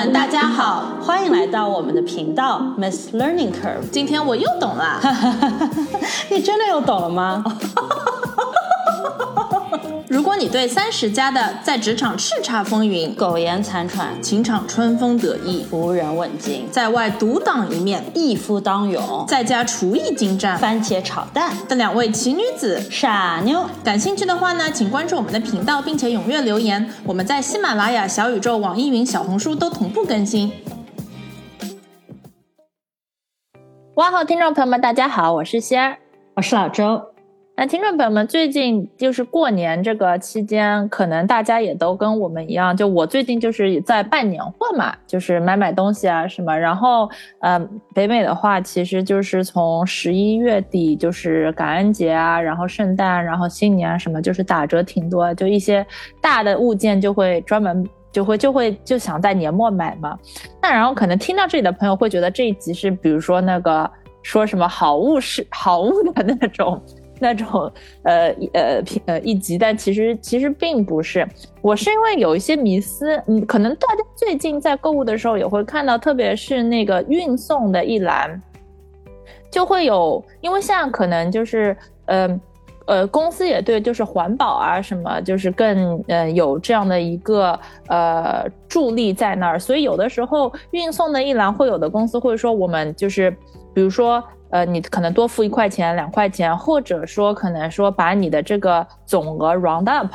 们，大家好，欢迎来到我们的频道 Miss Learning Curve。今天我又懂了，你真的又懂了吗？如果你对三十加的在职场叱咤风云、苟延残喘、情场春风得意、无人问津、在外独当一面、一夫当勇、在家厨艺精湛、番茄炒蛋的两位奇女子傻妞，感兴趣的话呢，请关注我们的频道，并且踊跃留言。我们在喜马拉雅、小宇宙、网易云、小红书都同步更新。哇哦，听众朋友们，大家好，我是仙儿，我是老周。那听众朋友们，最近就是过年这个期间，可能大家也都跟我们一样，就我最近就是在办年货嘛，就是买买东西啊什么。然后，呃，北美的话，其实就是从十一月底，就是感恩节啊，然后圣诞，然后新年什么，就是打折挺多，就一些大的物件就会专门就会就会就想在年末买嘛。那然后可能听到这里的朋友会觉得这一集是，比如说那个说什么好物是好物的那种。那种呃呃呃一集，但其实其实并不是。我是因为有一些迷思，嗯，可能大家最近在购物的时候也会看到，特别是那个运送的一栏，就会有，因为现在可能就是呃呃公司也对，就是环保啊什么，就是更呃有这样的一个呃助力在那儿，所以有的时候运送的一栏会有的公司会说，我们就是比如说。呃，你可能多付一块钱、两块钱，或者说可能说把你的这个总额 round up，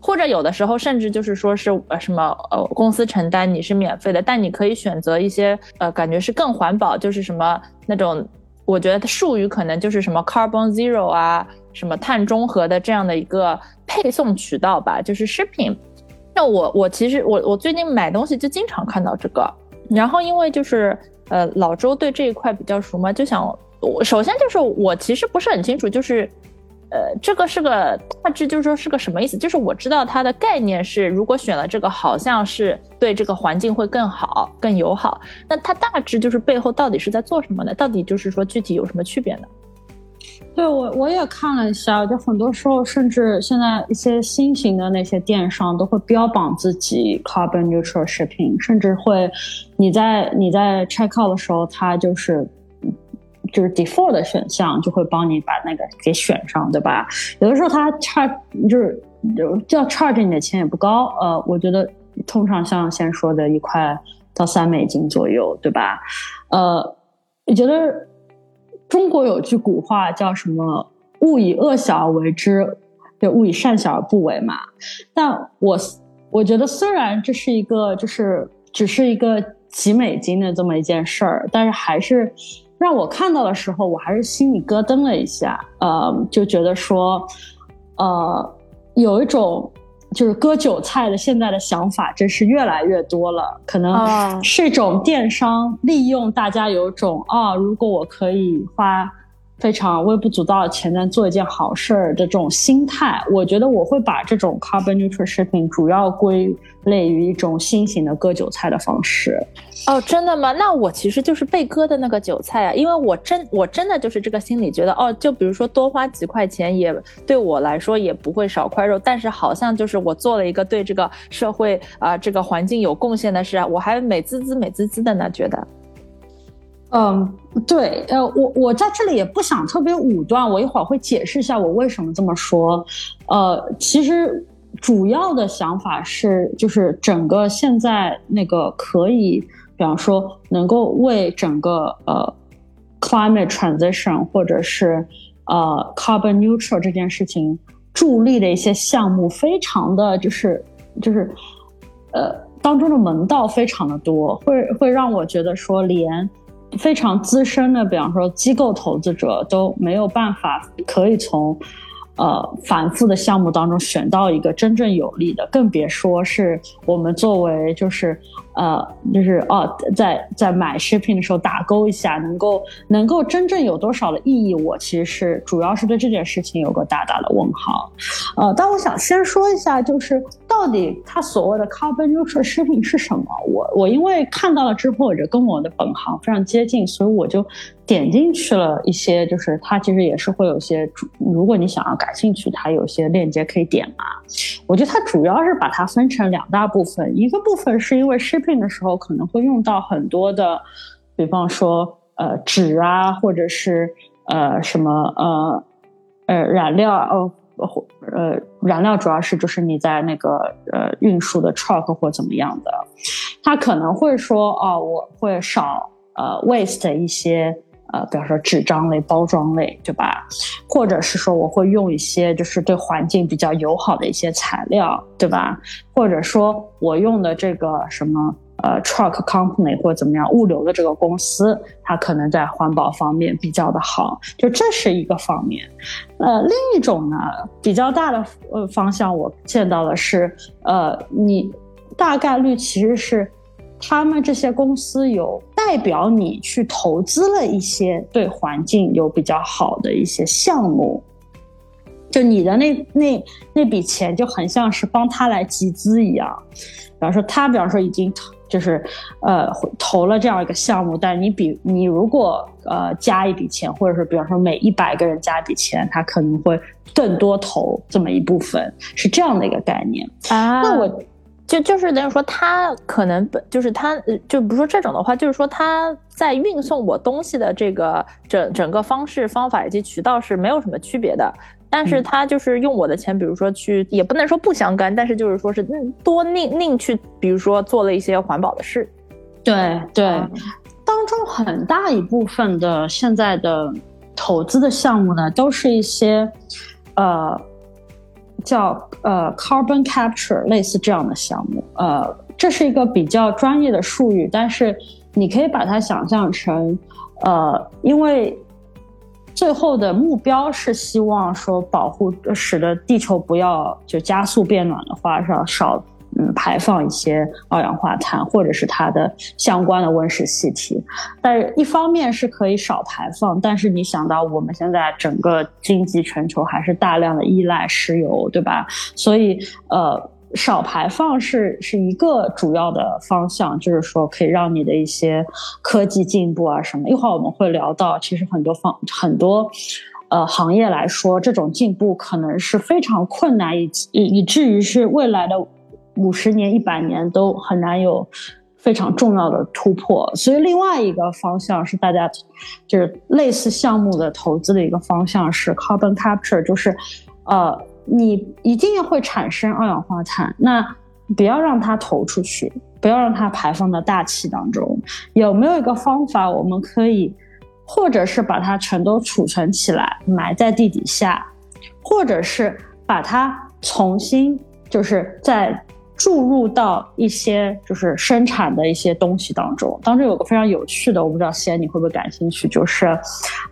或者有的时候甚至就是说是呃什么呃公司承担你是免费的，但你可以选择一些呃感觉是更环保，就是什么那种我觉得术语可能就是什么 carbon zero 啊，什么碳中和的这样的一个配送渠道吧，就是食品。那我我其实我我最近买东西就经常看到这个，然后因为就是呃老周对这一块比较熟嘛，就想。我首先就是我其实不是很清楚，就是，呃，这个是个大致就是说是个什么意思？就是我知道它的概念是，如果选了这个，好像是对这个环境会更好、更友好。那它大致就是背后到底是在做什么呢？到底就是说具体有什么区别呢？对我我也看了一下，就很多时候甚至现在一些新型的那些电商都会标榜自己 carbon neutral 食品，甚至会你在你在 check out 的时候，它就是。就是 default 的选项就会帮你把那个给选上，对吧？有的时候它差就是要 charge 你的钱也不高，呃，我觉得通常像先说的一块到三美金左右，对吧？呃，你觉得中国有句古话叫什么“勿以恶小而为之，就勿以善小而不为”嘛？但我我觉得虽然这是一个就是只是一个几美金的这么一件事儿，但是还是。让我看到的时候，我还是心里咯噔了一下，呃，就觉得说，呃，有一种就是割韭菜的现在的想法，真是越来越多了。可能是一种电商利用大家有种啊，如果我可以花。非常微不足道的钱，但做一件好事儿的这种心态，我觉得我会把这种 carbon neutral 食品主要归类于一种新型的割韭菜的方式。哦，真的吗？那我其实就是被割的那个韭菜啊，因为我真我真的就是这个心理，觉得哦，就比如说多花几块钱，也对我来说也不会少块肉，但是好像就是我做了一个对这个社会啊这个环境有贡献的事，我还美滋滋美滋滋的呢，觉得。嗯，对，呃，我我在这里也不想特别武断，我一会儿会解释一下我为什么这么说。呃，其实主要的想法是，就是整个现在那个可以，比方说能够为整个呃 climate transition 或者是呃 carbon neutral 这件事情助力的一些项目，非常的就是就是呃当中的门道非常的多，会会让我觉得说连。非常资深的，比方说机构投资者都没有办法可以从，呃，反复的项目当中选到一个真正有利的，更别说是我们作为就是。呃，就是哦，在在买食品的时候打勾一下，能够能够真正有多少的意义？我其实是主要是对这件事情有个大大的问号。呃，但我想先说一下，就是到底它所谓的 carbon neutral shipping 是什么？我我因为看到了之后，我就跟我的本行非常接近，所以我就点进去了一些，就是它其实也是会有些，如果你想要感兴趣，它有些链接可以点嘛。我觉得它主要是把它分成两大部分，一个部分是因为 shipping 的时候可能会用到很多的，比方说呃纸啊，或者是呃什么呃呃燃料哦。呃，燃料主要是就是你在那个呃运输的 truck 或怎么样的，他可能会说啊，我会少呃 waste 一些呃，比方说纸张类、包装类，对吧？或者是说我会用一些就是对环境比较友好的一些材料，对吧？或者说我用的这个什么。呃，truck company 或者怎么样，物流的这个公司，它可能在环保方面比较的好，就这是一个方面。呃，另一种呢，比较大的呃方向，我见到的是，呃，你大概率其实是他们这些公司有代表你去投资了一些对环境有比较好的一些项目，就你的那那那笔钱就很像是帮他来集资一样，比方说他，比方说已经。就是呃投了这样一个项目，但是你比你如果呃加一笔钱，或者是比方说每一百个人加一笔钱，他可能会更多投这么一部分，是这样的一个概念啊。那我就就是等于说，他可能本就是他就比如说这种的话，就是说他在运送我东西的这个整整个方式方法以及渠道是没有什么区别的。但是他就是用我的钱，比如说去，也不能说不相干，但是就是说是多宁宁去，比如说做了一些环保的事。对对，当中很大一部分的现在的投资的项目呢，都是一些呃叫呃 carbon capture 类似这样的项目。呃，这是一个比较专业的术语，但是你可以把它想象成呃，因为。最后的目标是希望说保护，使得地球不要就加速变暖的话，是要少嗯排放一些二氧化碳或者是它的相关的温室气体。但是一方面是可以少排放，但是你想到我们现在整个经济全球还是大量的依赖石油，对吧？所以呃。少排放是是一个主要的方向，就是说可以让你的一些科技进步啊什么。一会儿我们会聊到，其实很多方很多呃行业来说，这种进步可能是非常困难，以以以至于是未来的五十年、一百年都很难有非常重要的突破。所以另外一个方向是大家就是类似项目的投资的一个方向是 carbon capture，就是呃。你一定会产生二氧化碳，那不要让它投出去，不要让它排放到大气当中。有没有一个方法，我们可以，或者是把它全都储存起来，埋在地底下，或者是把它重新，就是在。注入到一些就是生产的一些东西当中，当中有个非常有趣的，我不知道西安你会不会感兴趣，就是，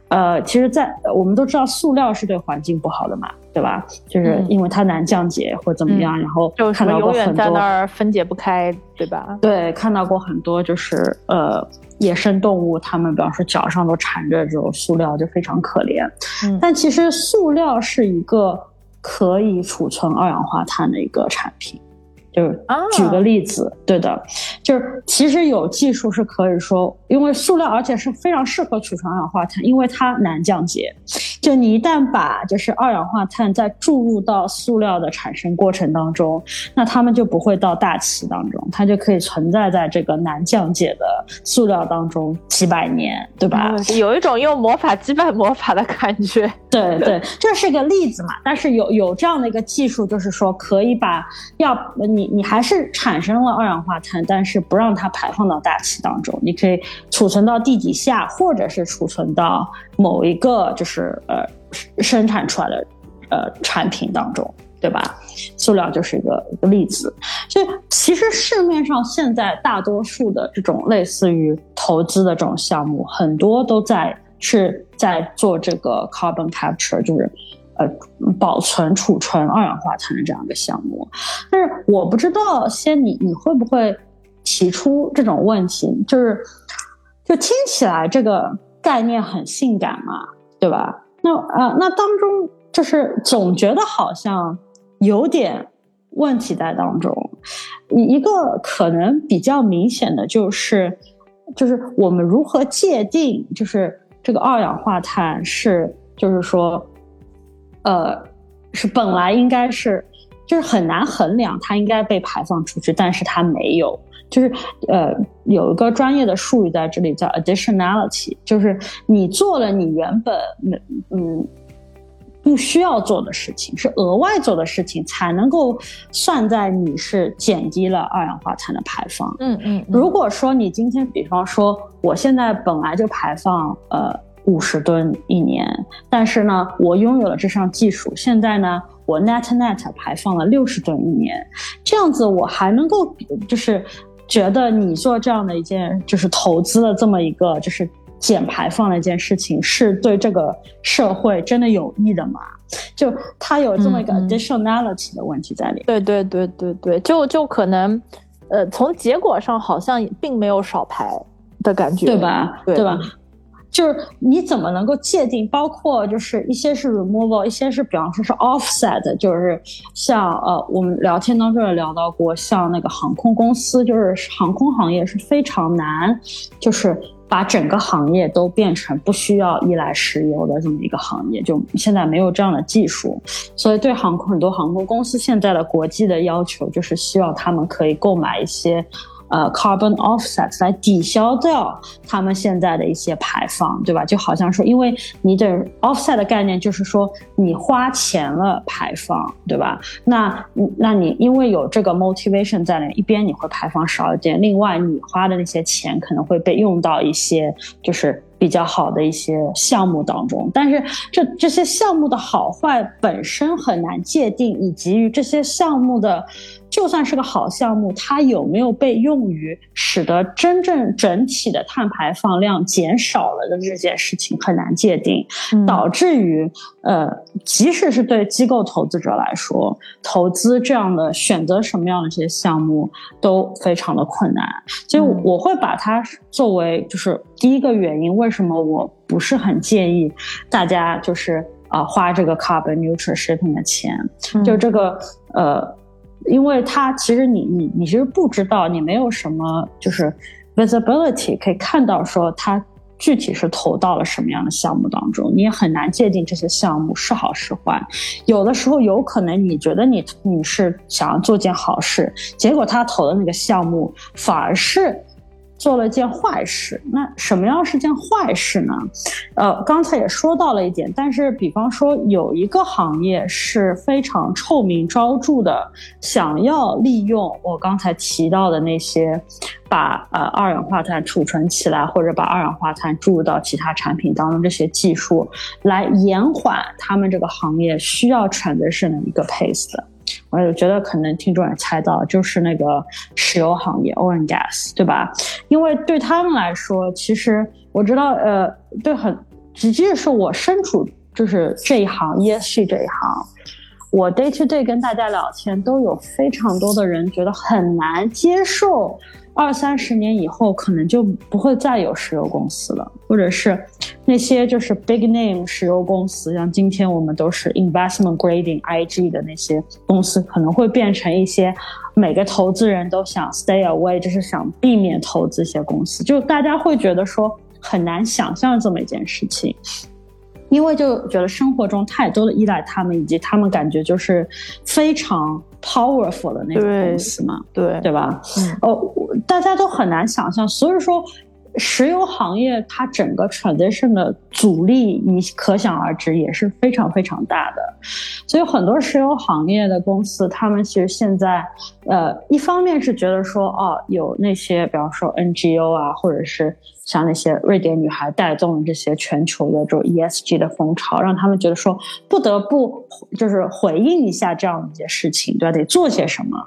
呃，其实，在我们都知道塑料是对环境不好的嘛，对吧？就是因为它难降解或怎么样，然后就看到过很多在那儿分解不开，对吧？对，看到过很多就是呃野生动物，它们比方说脚上都缠着这种塑料，就非常可怜。嗯，但其实塑料是一个可以储存二氧化碳的一个产品。就是举个例子，对的，就是其实有技术是可以说，因为塑料而且是非常适合储存二氧化碳，因为它难降解。就你一旦把就是二氧化碳再注入到塑料的产生过程当中，那它们就不会到大气当中，它就可以存在在这个难降解的塑料当中几百年，对吧？有一种用魔法击败魔法的感觉。对对，这是个例子嘛。但是有有这样的一个技术，就是说可以把要你。你还是产生了二氧化碳，但是不让它排放到大气当中。你可以储存到地底下，或者是储存到某一个就是呃生产出来的呃产品当中，对吧？塑料就是一个一个例子。所以其实市面上现在大多数的这种类似于投资的这种项目，很多都在是在做这个 carbon capture，就是。呃，保存储存二氧化碳的这样一个项目，但是我不知道，先你你会不会提出这种问题？就是，就听起来这个概念很性感嘛，对吧？那呃，那当中就是总觉得好像有点问题在当中。一个可能比较明显的就是，就是我们如何界定，就是这个二氧化碳是，就是说，呃，是本来应该是，就是很难衡量它应该被排放出去，但是它没有，就是呃，有一个专业的术语在这里叫 additionality，就是你做了你原本嗯。不需要做的事情是额外做的事情，才能够算在你是减低了二氧化碳的排放。嗯嗯。如果说你今天，比方说，我现在本来就排放呃五十吨一年，但是呢，我拥有了这项技术，现在呢，我 net net 排放了六十吨一年，这样子我还能够就是觉得你做这样的一件就是投资的这么一个就是。减排放的一件事情是对这个社会真的有益的吗？就它有这么一个 additionality 的问题在里。对对对对对，就就可能，呃，从结果上好像并没有少排的感觉，对吧？对吧？就是你怎么能够界定？包括就是一些是 removal，一些是比方说是 offset，就是像呃，我们聊天当中也聊到过，像那个航空公司，就是航空行业是非常难，就是。把整个行业都变成不需要依赖石油的这么一个行业，就现在没有这样的技术，所以对航空很多航空公司现在的国际的要求就是希望他们可以购买一些。呃，carbon offsets 来抵消掉他们现在的一些排放，对吧？就好像说，因为你的 offset 的概念就是说，你花钱了排放，对吧？那那你因为有这个 motivation 在里面，一边你会排放少一点，另外你花的那些钱可能会被用到一些就是比较好的一些项目当中，但是这这些项目的好坏本身很难界定，以及于这些项目的。就算是个好项目，它有没有被用于使得真正整体的碳排放量减少了的这件事情很难界定，导致于呃，即使是对机构投资者来说，投资这样的选择什么样的这些项目都非常的困难。所以我会把它作为就是第一个原因，为什么我不是很建议大家就是啊花这个 carbon neutral shipping 的钱，就这个呃。因为他其实你你你其实不知道，你没有什么就是 visibility 可以看到说他具体是投到了什么样的项目当中，你也很难界定这些项目是好是坏。有的时候有可能你觉得你你是想要做件好事，结果他投的那个项目反而是。做了一件坏事，那什么样是件坏事呢？呃，刚才也说到了一点，但是比方说有一个行业是非常臭名昭著的，想要利用我刚才提到的那些，把呃二氧化碳储存起来，或者把二氧化碳注入到其他产品当中这些技术，来延缓他们这个行业需要 transition 的一个 pace 的。我觉得可能听众也猜到，就是那个石油行业 （oil and gas），对吧？因为对他们来说，其实我知道，呃，对很，直接是我身处就是这一行 ESG 这一行，我 day to day 跟大家聊天，都有非常多的人觉得很难接受。二三十年以后，可能就不会再有石油公司了，或者是那些就是 big name 石油公司，像今天我们都是 investment grading IG 的那些公司，可能会变成一些每个投资人都想 stay away，就是想避免投资一些公司，就大家会觉得说很难想象这么一件事情。因为就觉得生活中太多的依赖他们，以及他们感觉就是非常 powerful 的那种公司嘛，对对吧？哦，大家都很难想象，所以说。石油行业它整个 transition 的阻力，你可想而知，也是非常非常大的。所以很多石油行业的公司，他们其实现在，呃，一方面是觉得说，哦，有那些，比方说 NGO 啊，或者是像那些瑞典女孩带动了这些全球的这种 ESG 的风潮，让他们觉得说，不得不就是回应一下这样一些事情，对吧？得做些什么。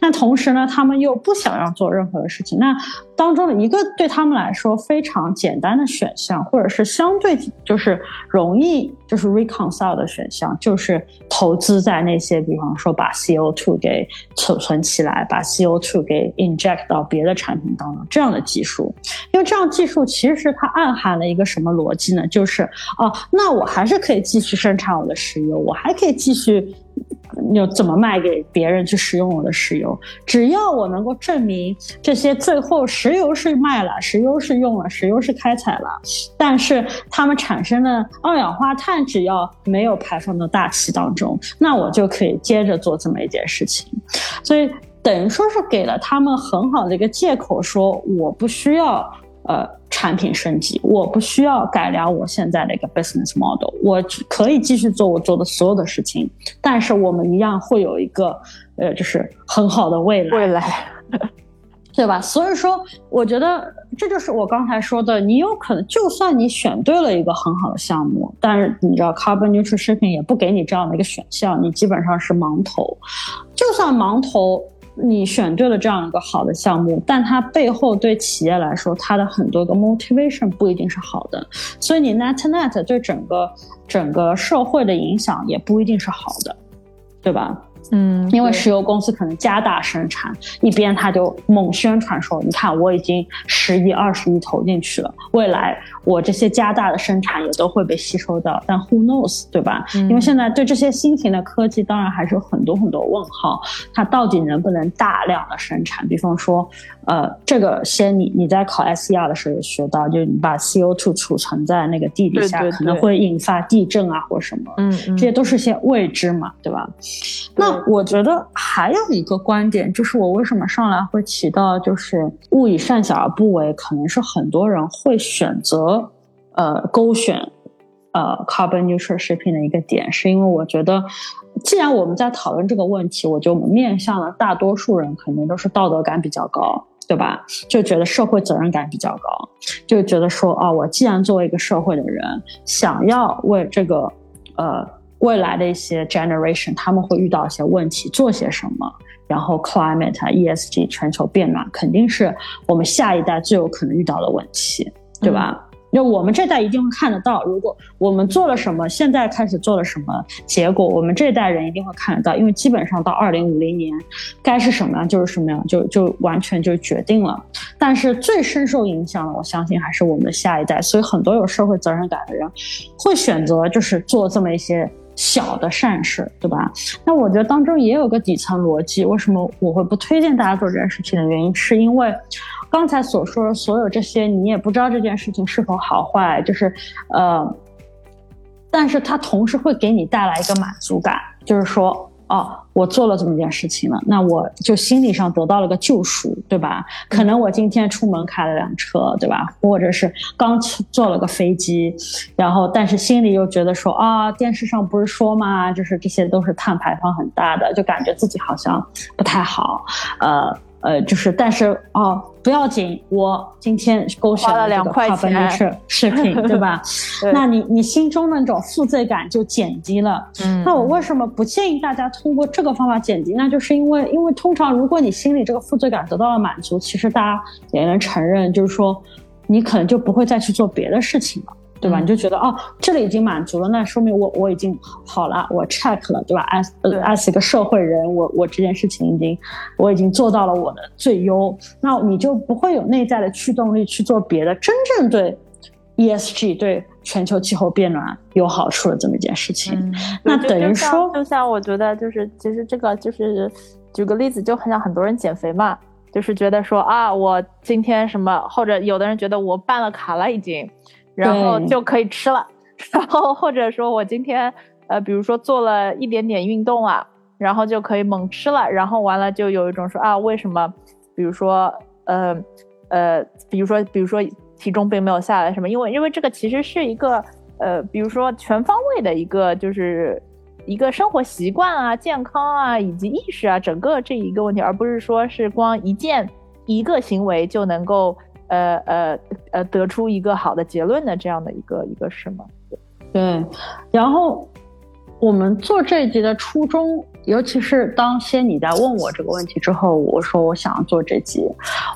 那同时呢，他们又不想要做任何的事情。那当中的一个对他们来说非常简单的选项，或者是相对就是容易就是 reconcile 的选项，就是投资在那些，比方说把 CO2 给储存起来，把 CO2 给 inject 到别的产品当中这样的技术。因为这样技技术其实它暗含了一个什么逻辑呢？就是哦，那我还是可以继续生产我的石油，我还可以继续。有怎么卖给别人去使用我的石油？只要我能够证明这些最后石油是卖了，石油是用了，石油是开采了，但是它们产生的二氧化碳只要没有排放到大气当中，那我就可以接着做这么一件事情。所以等于说是给了他们很好的一个借口，说我不需要呃。产品升级，我不需要改良我现在的一个 business model，我可以继续做我做的所有的事情，但是我们一样会有一个呃，就是很好的未来，未来，对吧？所以说，我觉得这就是我刚才说的，你有可能就算你选对了一个很好的项目，但是你知道 carbon neutral shipping 也不给你这样的一个选项，你基本上是盲投，就算盲投。你选对了这样一个好的项目，但它背后对企业来说，它的很多个 motivation 不一定是好的，所以你 net net 对整个整个社会的影响也不一定是好的，对吧？嗯，因为石油公司可能加大生产，一边他就猛宣传说，你看我已经十亿、二十亿投进去了，未来我这些加大的生产也都会被吸收到。但 who knows，对吧？因为现在对这些新型的科技，当然还是有很多很多问号，它到底能不能大量的生产？比方说。呃，这个先你你在考 SCR 的时候有学到，就是你把 CO2 储存在那个地底下，可能会引发地震啊或什么，嗯，这些都是些未知嘛，对吧？那我觉得还有一个观点，就是我为什么上来会提到，就是勿以善小而不为，可能是很多人会选择呃勾选呃 carbon neutral shipping 的一个点，是因为我觉得。既然我们在讨论这个问题，我觉得我们面向了大多数人肯定都是道德感比较高，对吧？就觉得社会责任感比较高，就觉得说，哦，我既然作为一个社会的人，想要为这个呃未来的一些 generation 他们会遇到一些问题做些什么，然后 climate ESG 全球变暖肯定是我们下一代最有可能遇到的问题，对吧？那我们这代一定会看得到，如果我们做了什么，现在开始做了什么，结果我们这代人一定会看得到，因为基本上到二零五零年，该是什么样就是什么样，就就完全就决定了。但是最深受影响的，我相信还是我们的下一代。所以很多有社会责任感的人，会选择就是做这么一些小的善事，对吧？那我觉得当中也有个底层逻辑，为什么我会不推荐大家做这件事情的原因，是因为。刚才所说的所有这些，你也不知道这件事情是否好坏，就是，呃，但是它同时会给你带来一个满足感，就是说，哦，我做了这么件事情了，那我就心理上得到了个救赎，对吧？可能我今天出门开了辆车，对吧？或者是刚坐了个飞机，然后但是心里又觉得说，啊，电视上不是说嘛？就是这些都是碳排放很大的，就感觉自己好像不太好，呃。呃，就是，但是哦，不要紧，我今天勾选了两块钱视频，对吧？那你你心中那种负罪感就减低了。嗯，那我为什么不建议大家通过这个方法减低？那就是因为，因为通常如果你心里这个负罪感得到了满足，其实大家也能承认，就是说，你可能就不会再去做别的事情了。对吧？你就觉得哦，这里已经满足了，那说明我我已经好了，我 check 了，对吧？as as 一个社会人，我我这件事情已经我已经做到了我的最优，那你就不会有内在的驱动力去做别的真正对 ESG 对全球气候变暖有好处的这么一件事情。那等于说，就像我觉得就是其实这个就是举个例子，就很像很多人减肥嘛，就是觉得说啊，我今天什么，或者有的人觉得我办了卡了已经。然后就可以吃了，然后或者说我今天呃，比如说做了一点点运动啊，然后就可以猛吃了，然后完了就有一种说啊，为什么？比如说呃呃，比如说比如说体重并没有下来什么？因为因为这个其实是一个呃，比如说全方位的一个就是一个生活习惯啊、健康啊以及意识啊，整个这一个问题，而不是说是光一件一个行为就能够。呃呃呃，得出一个好的结论的这样的一个一个什么？对，然后我们做这一集的初衷，尤其是当先你在问我这个问题之后，我说我想要做这集，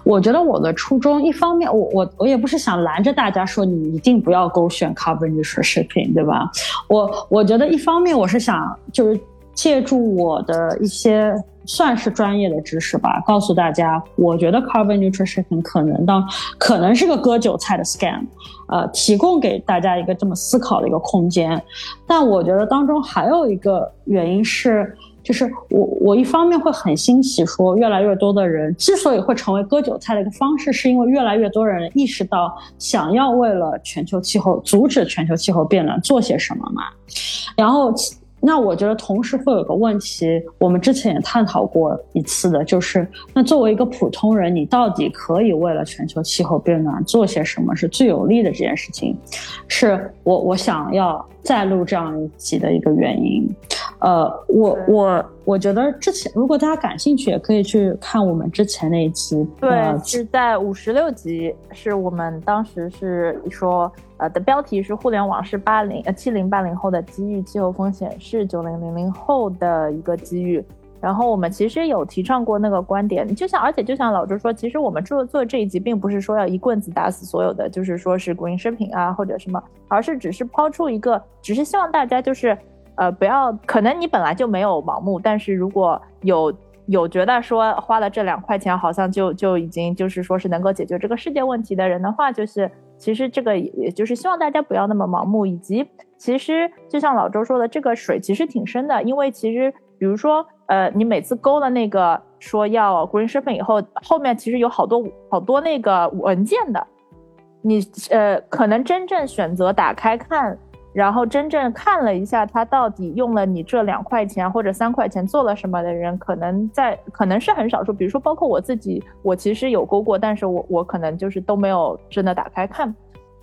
我觉得我的初衷，一方面我我我也不是想拦着大家说你一定不要勾选 carbon neutral 视频，对吧？我我觉得一方面我是想就是借助我的一些。算是专业的知识吧，告诉大家，我觉得 carbon nutrition 可能当可能是个割韭菜的 scam，呃，提供给大家一个这么思考的一个空间。但我觉得当中还有一个原因是，就是我我一方面会很欣喜，说越来越多的人之所以会成为割韭菜的一个方式，是因为越来越多人意识到想要为了全球气候阻止全球气候变暖做些什么嘛。然后，那我觉得同时会有个问题，我们之前也探讨过一次的，就是那作为一个普通人，你到底可以为了全球气候变暖做些什么是最有利的这件事情，是我我想要再录这样一集的一个原因。呃，我我我觉得之前如果大家感兴趣，也可以去看我们之前那一期。对，是在五十六集，是我们当时是说，呃，的标题是“互联网是八零呃七零八零后的机遇，气候风险是九零零零后的一个机遇”。然后我们其实有提倡过那个观点，就像而且就像老周说，其实我们做做这一集，并不是说要一棍子打死所有的，就是说是国营食品啊或者什么，而是只是抛出一个，只是希望大家就是。呃，不要，可能你本来就没有盲目，但是如果有有觉得说花了这两块钱，好像就就已经就是说是能够解决这个世界问题的人的话，就是其实这个也就是希望大家不要那么盲目，以及其实就像老周说的，这个水其实挺深的，因为其实比如说呃，你每次勾了那个说要 green shipping 以后，后面其实有好多好多那个文件的，你呃可能真正选择打开看。然后真正看了一下，他到底用了你这两块钱或者三块钱做了什么的人，可能在可能是很少数。比如说，包括我自己，我其实有勾过，但是我我可能就是都没有真的打开看。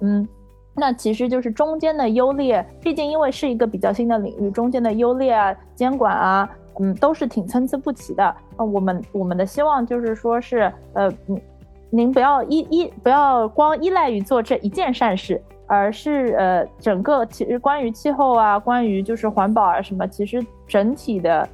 嗯，那其实就是中间的优劣，毕竟因为是一个比较新的领域，中间的优劣啊、监管啊，嗯，都是挺参差不齐的。那我们我们的希望就是说是，呃，您不要依依不要光依赖于做这一件善事。而是呃，整个其实关于气候啊，关于就是环保啊什么，其实整体的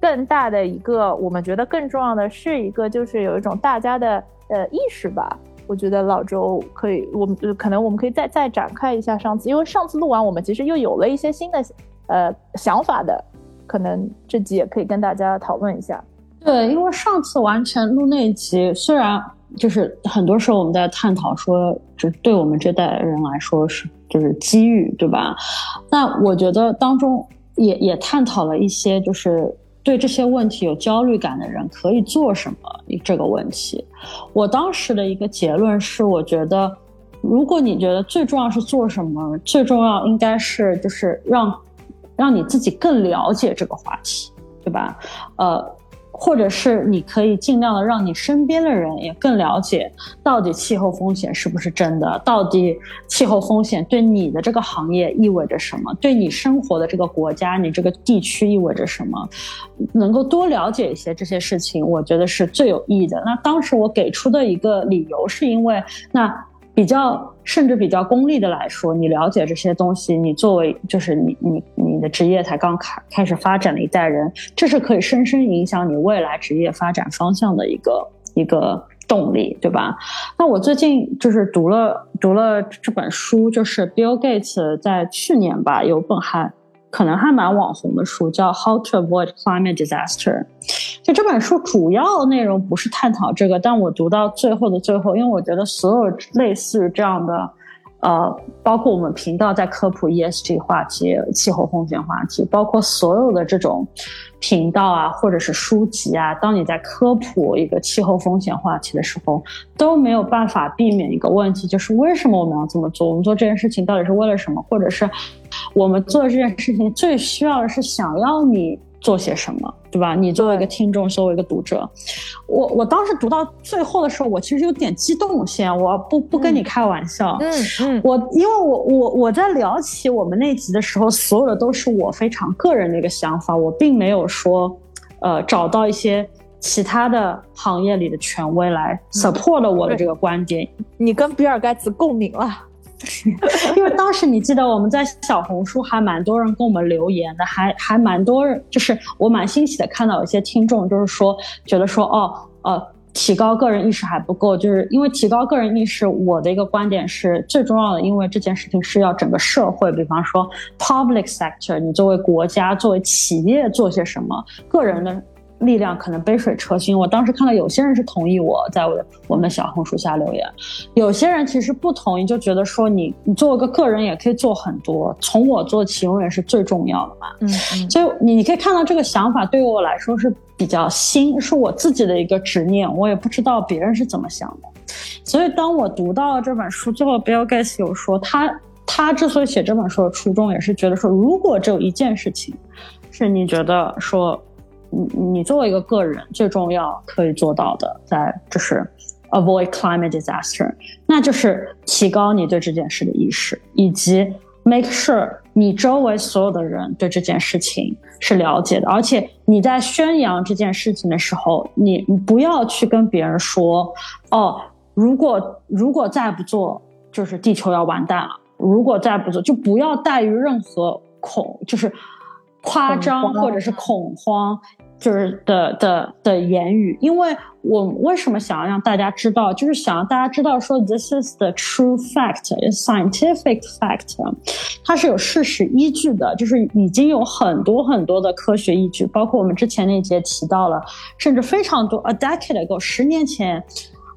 更大的一个，我们觉得更重要的是一个，就是有一种大家的呃意识吧。我觉得老周可以，我们可能我们可以再再展开一下上次，因为上次录完，我们其实又有了一些新的呃想法的，可能这集也可以跟大家讨论一下。对，因为上次完全录那一集，虽然。就是很多时候我们在探讨说，就对我们这代人来说是就是机遇，对吧？那我觉得当中也也探讨了一些，就是对这些问题有焦虑感的人可以做什么这个问题。我当时的一个结论是，我觉得如果你觉得最重要是做什么，最重要应该是就是让让你自己更了解这个话题，对吧？呃。或者是你可以尽量的让你身边的人也更了解，到底气候风险是不是真的？到底气候风险对你的这个行业意味着什么？对你生活的这个国家、你这个地区意味着什么？能够多了解一些这些事情，我觉得是最有意义的。那当时我给出的一个理由是因为那。比较甚至比较功利的来说，你了解这些东西，你作为就是你你你的职业才刚开开始发展的一代人，这是可以深深影响你未来职业发展方向的一个一个动力，对吧？那我最近就是读了读了这本书，就是 Bill Gates 在去年吧有本还。可能还蛮网红的书，叫《How to Avoid Climate Disaster》。就这本书主要内容不是探讨这个，但我读到最后的最后，因为我觉得所有类似于这样的。呃，包括我们频道在科普 ESG 话题、气候风险话题，包括所有的这种频道啊，或者是书籍啊，当你在科普一个气候风险话题的时候，都没有办法避免一个问题，就是为什么我们要这么做？我们做这件事情到底是为了什么？或者是我们做这件事情最需要的是想要你。做些什么，对吧？你作为一个听众，作为一个读者，我我当时读到最后的时候，我其实有点激动先，我不不跟你开玩笑，嗯嗯，我因为我我我在聊起我们那集的时候，所有的都是我非常个人的一个想法，我并没有说，呃，找到一些其他的行业里的权威来 support 了我的这个观点。你跟比尔盖茨共鸣了。因为当时你记得我们在小红书还蛮多人跟我们留言的，还还蛮多人，就是我蛮欣喜的看到有些听众就是说觉得说哦呃提高个人意识还不够，就是因为提高个人意识，我的一个观点是最重要的，因为这件事情是要整个社会，比方说 public sector，你作为国家作为企业做些什么，个人的力量可能杯水车薪。我当时看到有些人是同意我在我的我们的小红书下留言，有些人其实不同意，就觉得说你你做个个人也可以做很多，从我做起永远是最重要的嘛。嗯嗯，所以你你可以看到这个想法对于我来说是比较新，是我自己的一个执念，我也不知道别人是怎么想的。所以当我读到了这本书，最后 Bill Gates 有说他。他之所以写这本书的初衷，也是觉得说，如果只有一件事情，是你觉得说，你你作为一个个人最重要可以做到的，在就是 avoid climate disaster，那就是提高你对这件事的意识，以及 make sure 你周围所有的人对这件事情是了解的，而且你在宣扬这件事情的时候，你你不要去跟别人说，哦，如果如果再不做，就是地球要完蛋了。如果再不做，就不要带于任何恐，就是夸张或者是恐慌，就是的的的言语。因为我为什么想要让大家知道，就是想让大家知道说，this is the true fact，scientific fact，它是有事实依据的，就是已经有很多很多的科学依据，包括我们之前那节提到了，甚至非常多，a decade ago，十年前。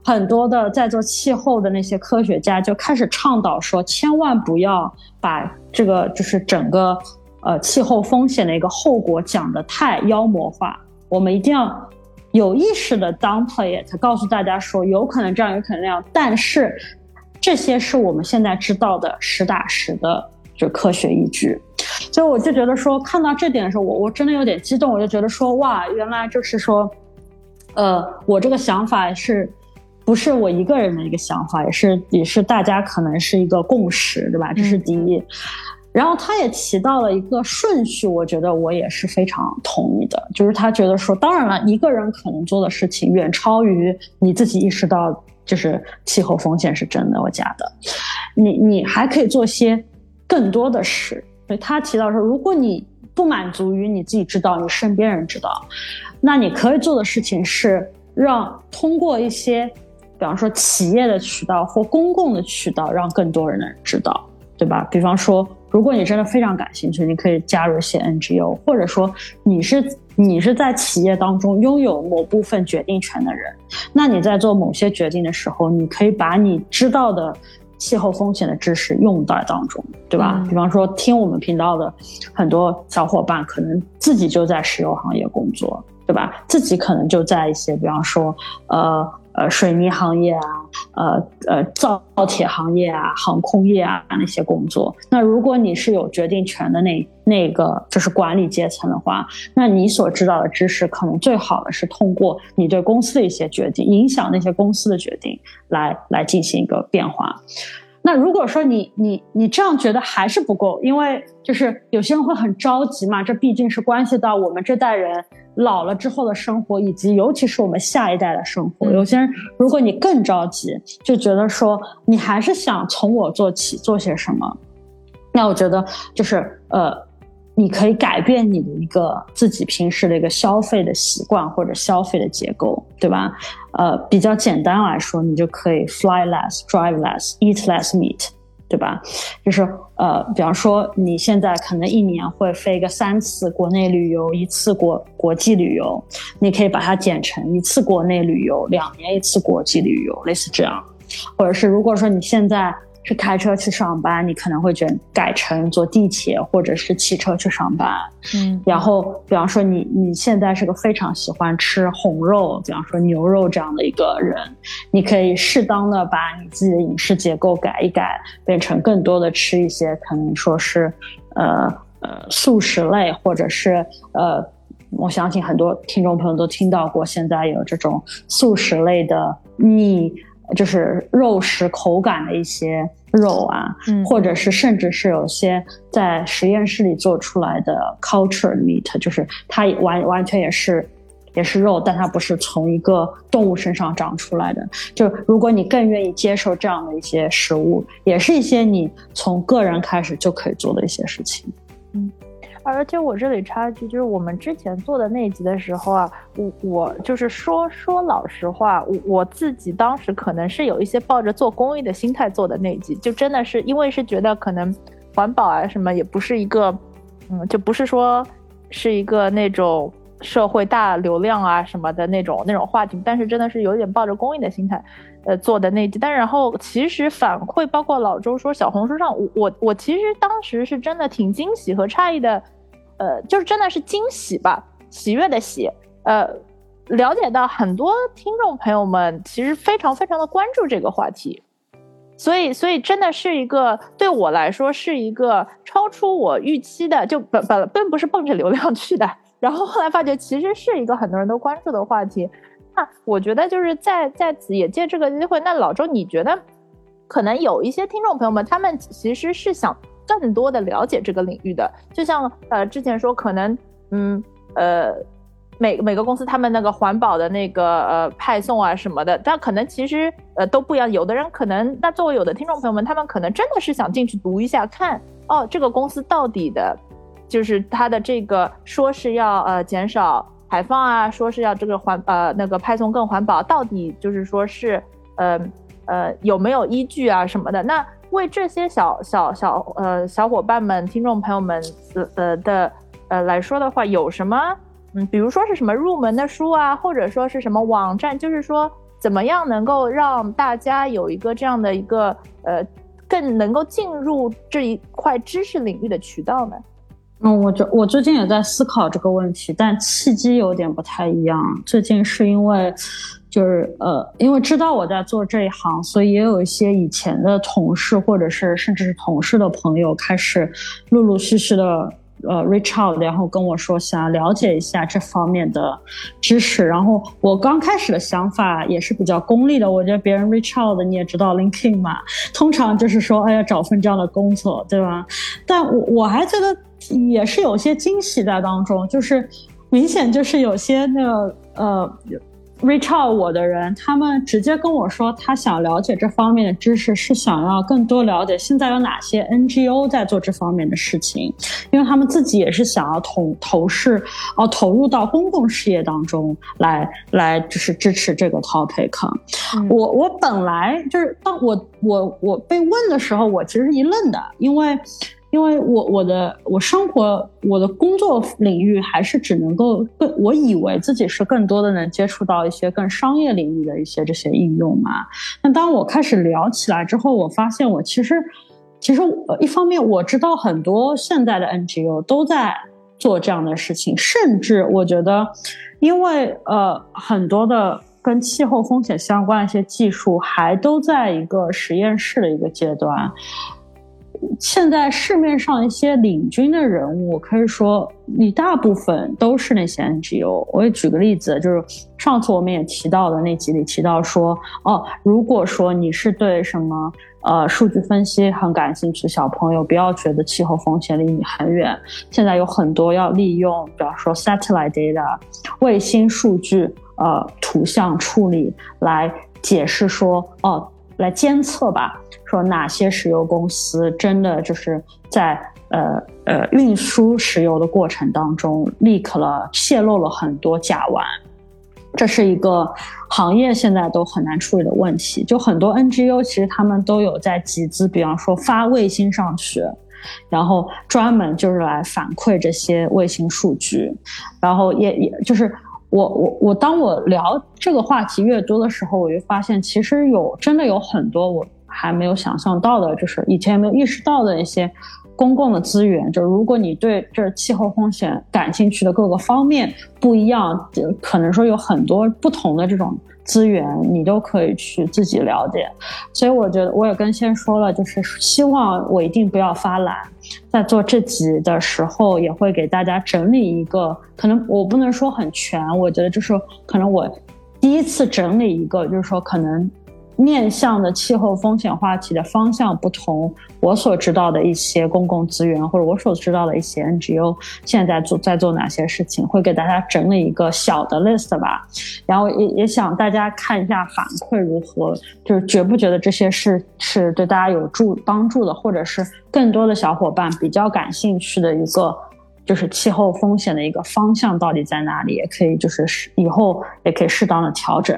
很多的在做气候的那些科学家就开始倡导说，千万不要把这个就是整个呃气候风险的一个后果讲的太妖魔化。我们一定要有意识的 downplay it，告诉大家说有可能这样，有可能那样。但是这些是我们现在知道的实打实的就科学依据。所以我就觉得说，看到这点的时候，我我真的有点激动。我就觉得说，哇，原来就是说，呃，我这个想法是。不是我一个人的一个想法，也是也是大家可能是一个共识，对吧？这是第一。然后他也提到了一个顺序，我觉得我也是非常同意的，就是他觉得说，当然了，一个人可能做的事情远超于你自己意识到，就是气候风险是真的或假的，你你还可以做些更多的事。所以他提到说，如果你不满足于你自己知道，你身边人知道，那你可以做的事情是让通过一些。比方说企业的渠道或公共的渠道，让更多人知道，对吧？比方说，如果你真的非常感兴趣，你可以加入一些 NGO，或者说你是你是在企业当中拥有某部分决定权的人，那你在做某些决定的时候，你可以把你知道的气候风险的知识用在当中，对吧？比方说，听我们频道的很多小伙伴，可能自己就在石油行业工作，对吧？自己可能就在一些，比方说，呃。呃，水泥行业啊，呃呃，造铁行业啊，航空业啊那些工作。那如果你是有决定权的那那个就是管理阶层的话，那你所知道的知识，可能最好的是通过你对公司的一些决定，影响那些公司的决定，来来进行一个变化。那如果说你你你这样觉得还是不够，因为就是有些人会很着急嘛，这毕竟是关系到我们这代人老了之后的生活，以及尤其是我们下一代的生活。有些人，如果你更着急，就觉得说你还是想从我做起，做些什么，那我觉得就是呃。你可以改变你的一个自己平时的一个消费的习惯或者消费的结构，对吧？呃，比较简单来说，你就可以 fly less, drive less, eat less meat，对吧？就是呃，比方说你现在可能一年会飞个三次国内旅游，一次国国际旅游，你可以把它减成一次国内旅游，两年一次国际旅游，类似这样。或者是如果说你现在。是开车去上班，你可能会选改成坐地铁或者是骑车去上班。嗯，然后比方说你你现在是个非常喜欢吃红肉，比方说牛肉这样的一个人，你可以适当的把你自己的饮食结构改一改，变成更多的吃一些可能说是呃呃素食类，或者是呃，我相信很多听众朋友都听到过，现在有这种素食类的腻。就是肉食口感的一些肉啊，或者是甚至是有些在实验室里做出来的 culture meat，就是它完完全也是也是肉，但它不是从一个动物身上长出来的。就如果你更愿意接受这样的一些食物，也是一些你从个人开始就可以做的一些事情。嗯。而且我这里插一句，就是我们之前做的那集的时候啊，我我就是说说老实话，我我自己当时可能是有一些抱着做公益的心态做的那集，就真的是因为是觉得可能环保啊什么也不是一个，嗯，就不是说是一个那种社会大流量啊什么的那种那种话题，但是真的是有点抱着公益的心态，呃做的那集。但然后其实反馈包括老周说小红书上，我我我其实当时是真的挺惊喜和诧异的，呃，就是真的是惊喜吧，喜悦的喜，呃，了解到很多听众朋友们其实非常非常的关注这个话题，所以所以真的是一个对我来说是一个超出我预期的，就本本并不是奔着流量去的。然后后来发觉，其实是一个很多人都关注的话题。那我觉得就是在在此也借这个机会，那老周，你觉得可能有一些听众朋友们，他们其实是想更多的了解这个领域的。就像呃之前说，可能嗯呃每每个公司他们那个环保的那个呃派送啊什么的，但可能其实呃都不一样。有的人可能，那作为有的听众朋友们，他们可能真的是想进去读一下，看哦这个公司到底的。就是它的这个说是要呃减少排放啊，说是要这个环呃那个派送更环保，到底就是说是呃呃有没有依据啊什么的？那为这些小小小呃小伙伴们、听众朋友们呃的呃来说的话，有什么嗯，比如说是什么入门的书啊，或者说是什么网站，就是说怎么样能够让大家有一个这样的一个呃更能够进入这一块知识领域的渠道呢？嗯，我就我最近也在思考这个问题，但契机有点不太一样。最近是因为，就是呃，因为知道我在做这一行，所以也有一些以前的同事，或者是甚至是同事的朋友，开始陆陆续续的呃 reach out，然后跟我说想了解一下这方面的知识。然后我刚开始的想法也是比较功利的，我觉得别人 reach out 的你也知道 linking 嘛，通常就是说哎呀找份这样的工作，对吧？但我我还觉得。也是有些惊喜在当中，就是明显就是有些那个呃，reach out 我的人，他们直接跟我说，他想了解这方面的知识，是想要更多了解现在有哪些 NGO 在做这方面的事情，因为他们自己也是想要投投视哦投入到公共事业当中来来，就是支持这个 topic。我我本来就是当我我我被问的时候，我其实一愣的，因为。因为我我的我生活我的工作领域还是只能够更，我以为自己是更多的能接触到一些更商业领域的一些这些应用嘛。那当我开始聊起来之后，我发现我其实其实一方面我知道很多现在的 NGO 都在做这样的事情，甚至我觉得，因为呃很多的跟气候风险相关的一些技术还都在一个实验室的一个阶段。现在市面上一些领军的人物，可以说一大部分都是那些 NGO。我也举个例子，就是上次我们也提到的那集里提到说，哦，如果说你是对什么呃数据分析很感兴趣小朋友，不要觉得气候风险离你很远。现在有很多要利用，比方说 satellite data 卫星数据，呃，图像处理来解释说，哦。来监测吧，说哪些石油公司真的就是在呃呃运输石油的过程当中立刻了泄露了很多甲烷，这是一个行业现在都很难处理的问题。就很多 NGO 其实他们都有在集资，比方说发卫星上去，然后专门就是来反馈这些卫星数据，然后也也就是。我我我，当我聊这个话题越多的时候，我就发现其实有真的有很多我还没有想象到的，就是以前没有意识到的一些公共的资源。就如果你对这气候风险感兴趣的各个方面不一样，可能说有很多不同的这种。资源你都可以去自己了解，所以我觉得我也跟先说了，就是希望我一定不要发懒，在做这集的时候也会给大家整理一个，可能我不能说很全，我觉得就是可能我第一次整理一个，就是说可能。面向的气候风险话题的方向不同，我所知道的一些公共资源，或者我所知道的一些 NGO 现在做在做哪些事情，会给大家整理一个小的 list 吧。然后也也想大家看一下反馈如何，就是觉不觉得这些是是对大家有助帮助的，或者是更多的小伙伴比较感兴趣的一个。就是气候风险的一个方向到底在哪里，也可以就是以后也可以适当的调整。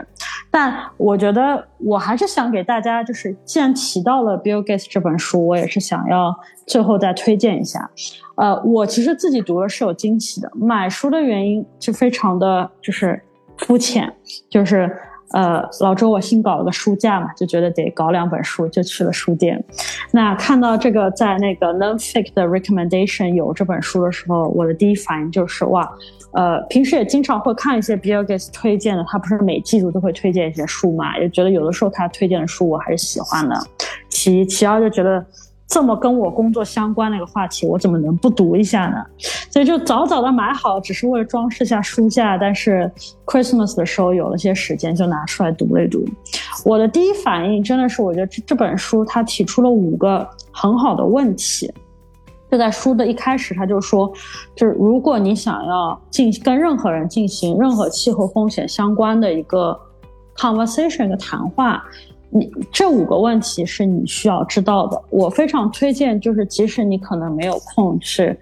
但我觉得我还是想给大家，就是既然提到了 Bill Gates 这本书，我也是想要最后再推荐一下。呃，我其实自己读了是有惊喜的，买书的原因就非常的就是肤浅，就是。呃，老周，我新搞了个书架嘛，就觉得得搞两本书，就去了书店。那看到这个在那个 Nonfic 的 recommendation 有这本书的时候，我的第一反应就是哇，呃，平时也经常会看一些 Bill Gates 推荐的，他不是每季度都会推荐一些书嘛，也觉得有的时候他推荐的书我还是喜欢的。其，其二就觉得。这么跟我工作相关的一个话题，我怎么能不读一下呢？所以就早早的买好，只是为了装饰下书架。但是 Christmas 的时候有了些时间，就拿出来读了一读。我的第一反应真的是，我觉得这这本书它提出了五个很好的问题。就在书的一开始，他就说，就是如果你想要进跟任何人进行任何气候风险相关的一个 conversation 的谈话。你这五个问题是你需要知道的。我非常推荐，就是即使你可能没有空去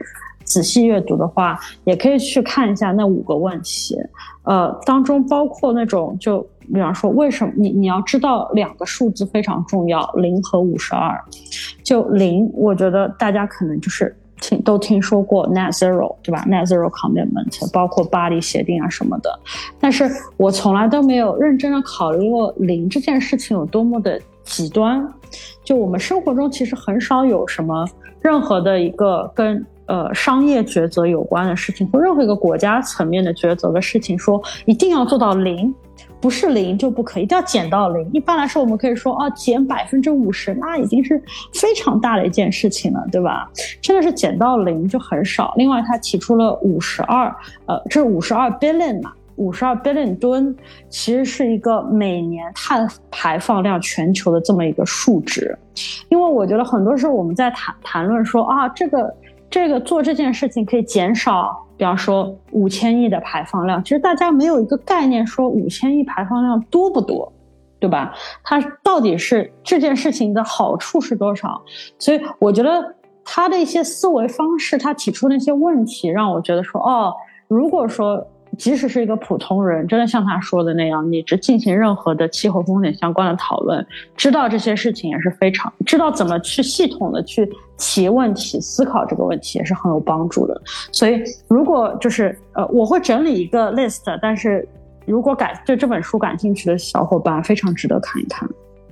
仔细阅读的话，也可以去看一下那五个问题。呃，当中包括那种，就比方说，为什么你你要知道两个数字非常重要，零和五十二。就零，我觉得大家可能就是。听都听说过 net zero 对吧？net zero commitment 包括巴黎协定啊什么的，但是我从来都没有认真的考虑过零这件事情有多么的极端。就我们生活中其实很少有什么任何的一个跟呃商业抉择有关的事情，或任何一个国家层面的抉择的事情，说一定要做到零。不是零就不可以，一定要减到零。一般来说，我们可以说啊，减百分之五十，那已经是非常大的一件事情了，对吧？真的是减到零就很少。另外，他提出了五十二，呃，这五十二 billion 嘛，五十二 billion 吨，其实是一个每年碳排放量全球的这么一个数值。因为我觉得很多时候我们在谈谈论说啊，这个这个做这件事情可以减少。比方说五千亿的排放量，其实大家没有一个概念，说五千亿排放量多不多，对吧？它到底是这件事情的好处是多少？所以我觉得他的一些思维方式，他提出那些问题，让我觉得说，哦，如果说。即使是一个普通人，真的像他说的那样，你只进行任何的气候风险相关的讨论，知道这些事情也是非常知道怎么去系统的去提问题、思考这个问题也是很有帮助的。所以，如果就是呃，我会整理一个 list，但是如果感对这本书感兴趣的小伙伴，非常值得看一看。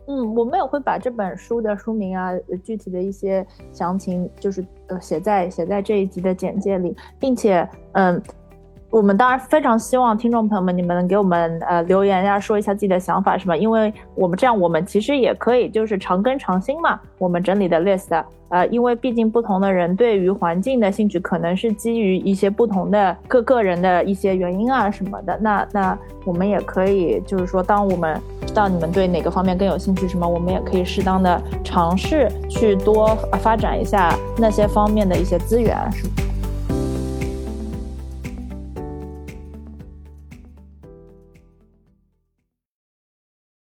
嗯，我们也会把这本书的书名啊，具体的一些详情，就是呃写在写在这一集的简介里，并且嗯。我们当然非常希望听众朋友们，你们能给我们呃留言呀，说一下自己的想法，是吧？因为我们这样，我们其实也可以就是常更常新嘛。我们整理的 list，呃，因为毕竟不同的人对于环境的兴趣可能是基于一些不同的个个人的一些原因啊什么的。那那我们也可以就是说，当我们知道你们对哪个方面更有兴趣什么，我们也可以适当的尝试去多发展一下那些方面的一些资源，是吗？